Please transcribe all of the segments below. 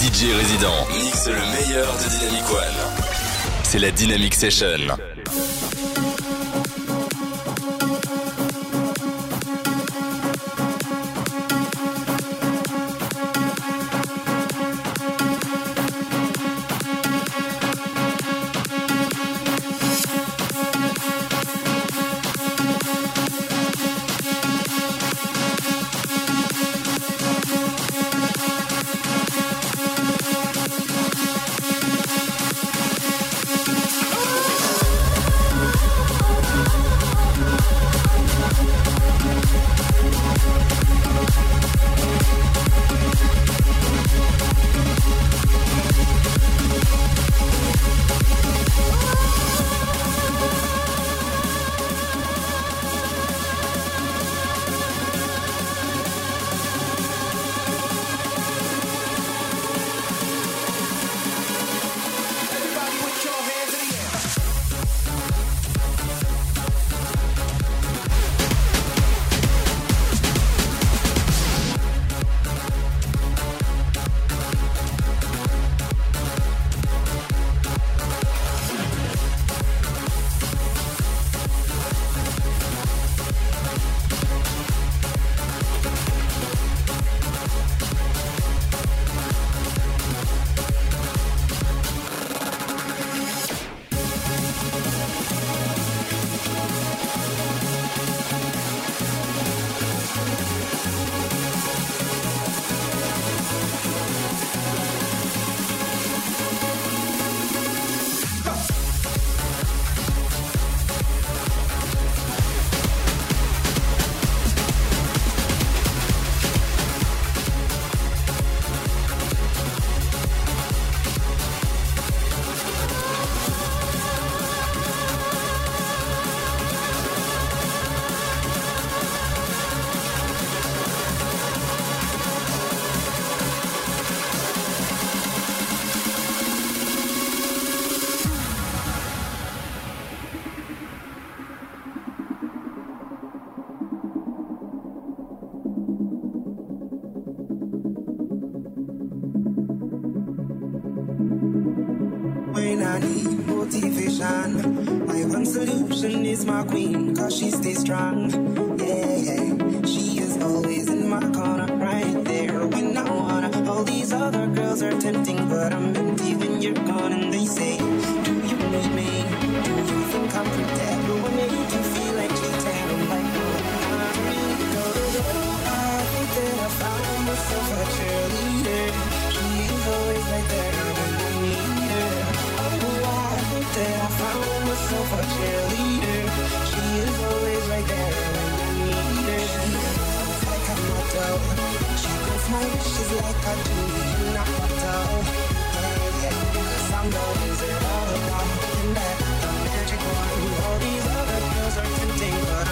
Les DJ résidents mixent le meilleur de Dynamic One. C'est la Dynamic Session. stay strong. Yeah, yeah. She is always in my corner, right there when I wanna. All these other girls are tempting, but I'm empty when you're gone. like I do when I don't hurt Cause I'm noticing all about And that the magic one All these other girls are tempting but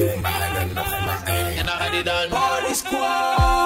And I had it Party Squad.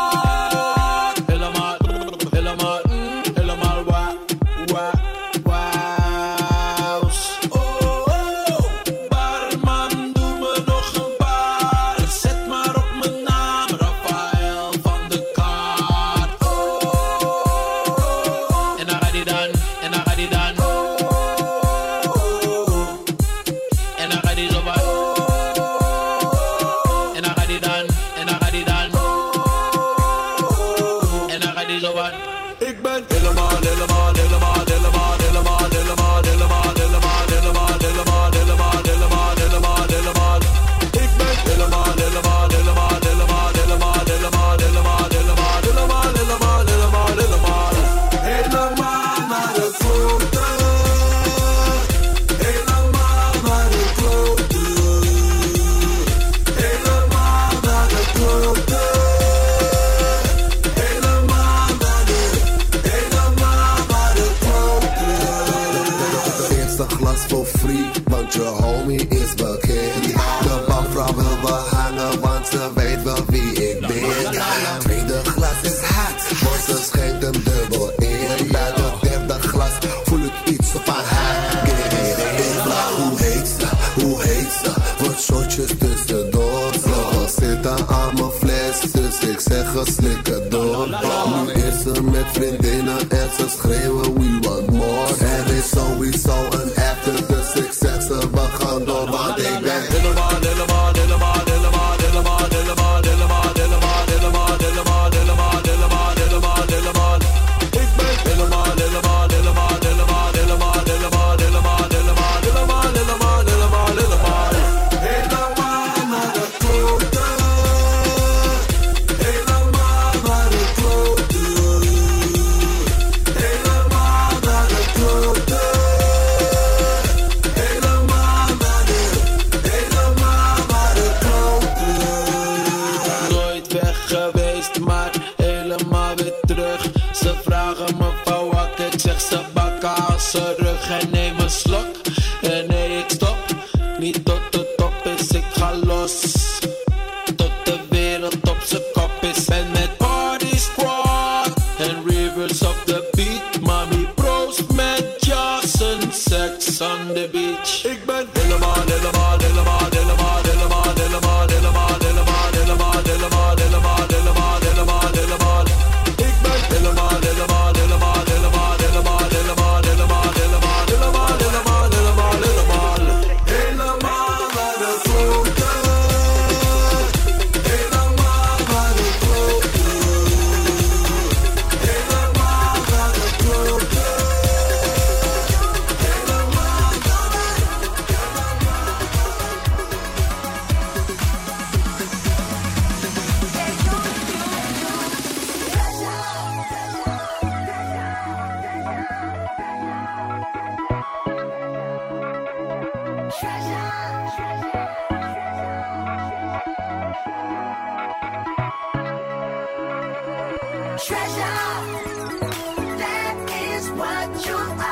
you are.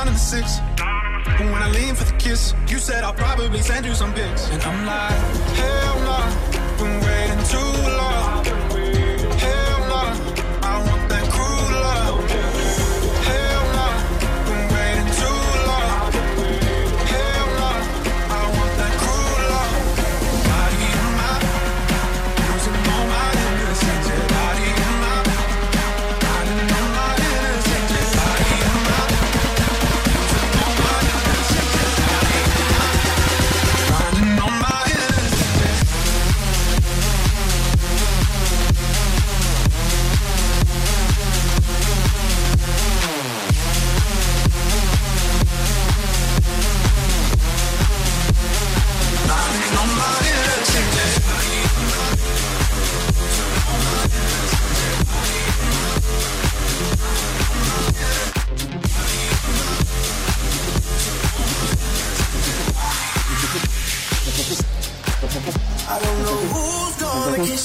nine and six. When I lean for the kiss, you said I'll probably send you some pics. And I'm like, hell no, nah, been waiting too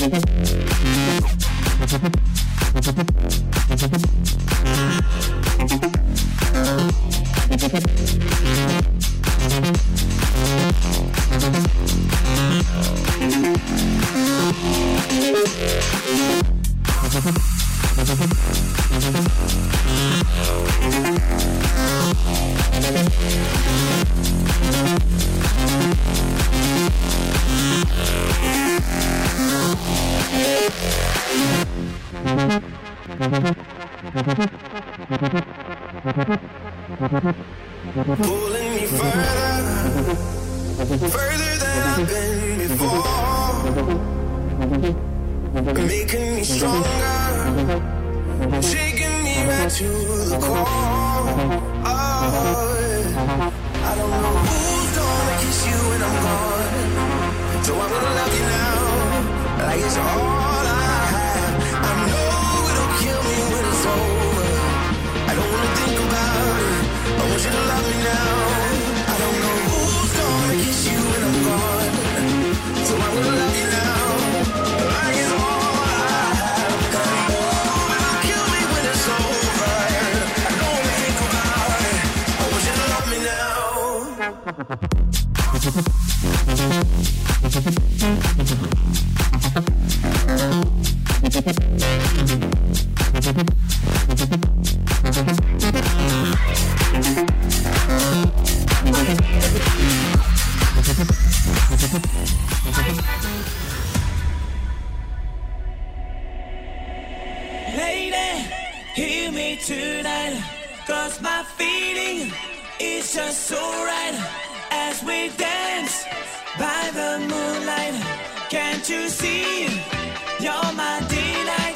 Thank you. lady, hear me tonight. Cause my feeling is just so right as we dance by the moonlight. Can't you see? You're my delight.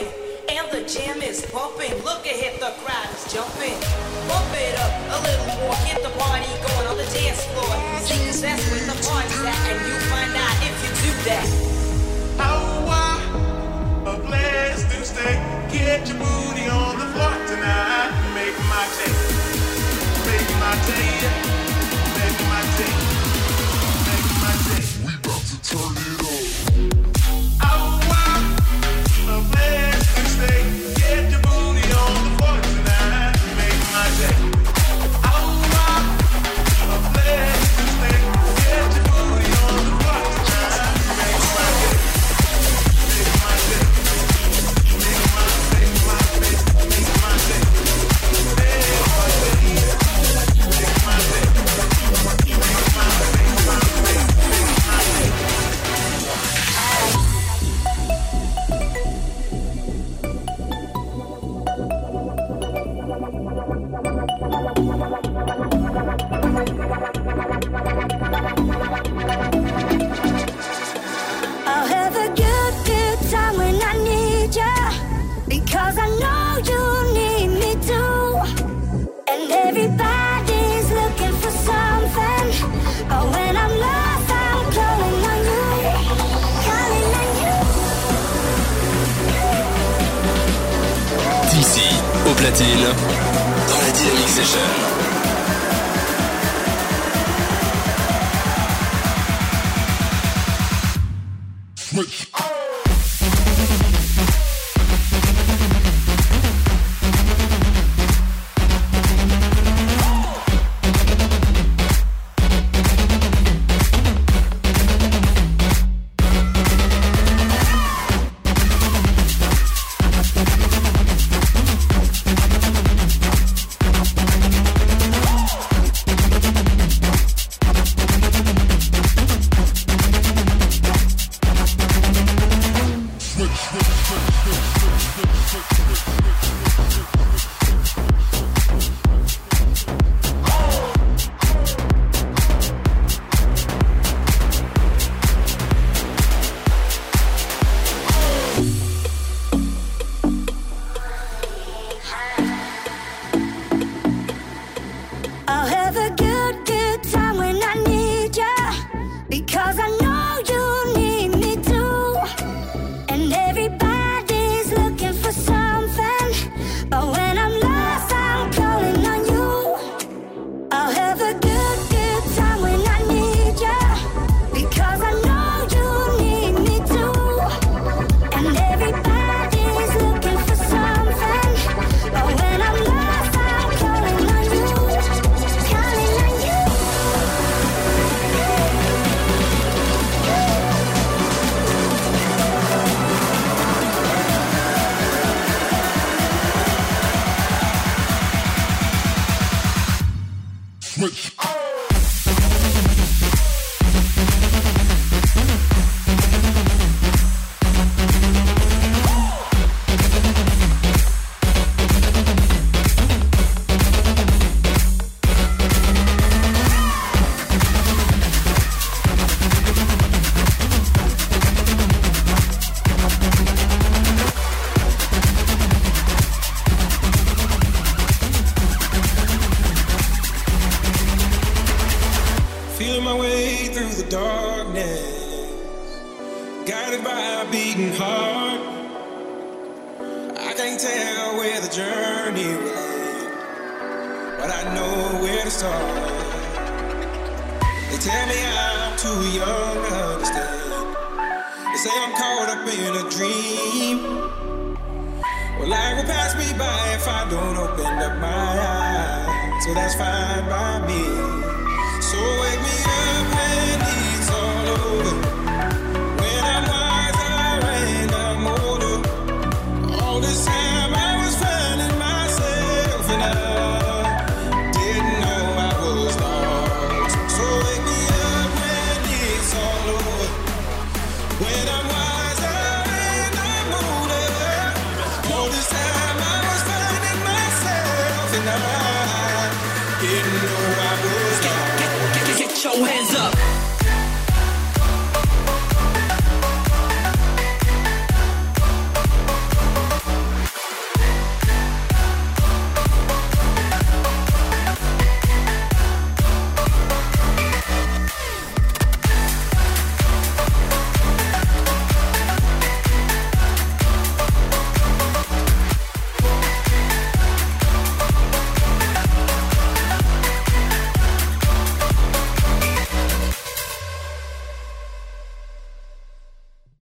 bumping and the jam is pumping. Look ahead, the crowd is jumping. Bump it up a little more, get the party going on the dance floor. Because that's where the party, at, and you find out if you do that. How I a place to stay. Get your booty on the floor tonight. Make my day. Make my day. Make my day.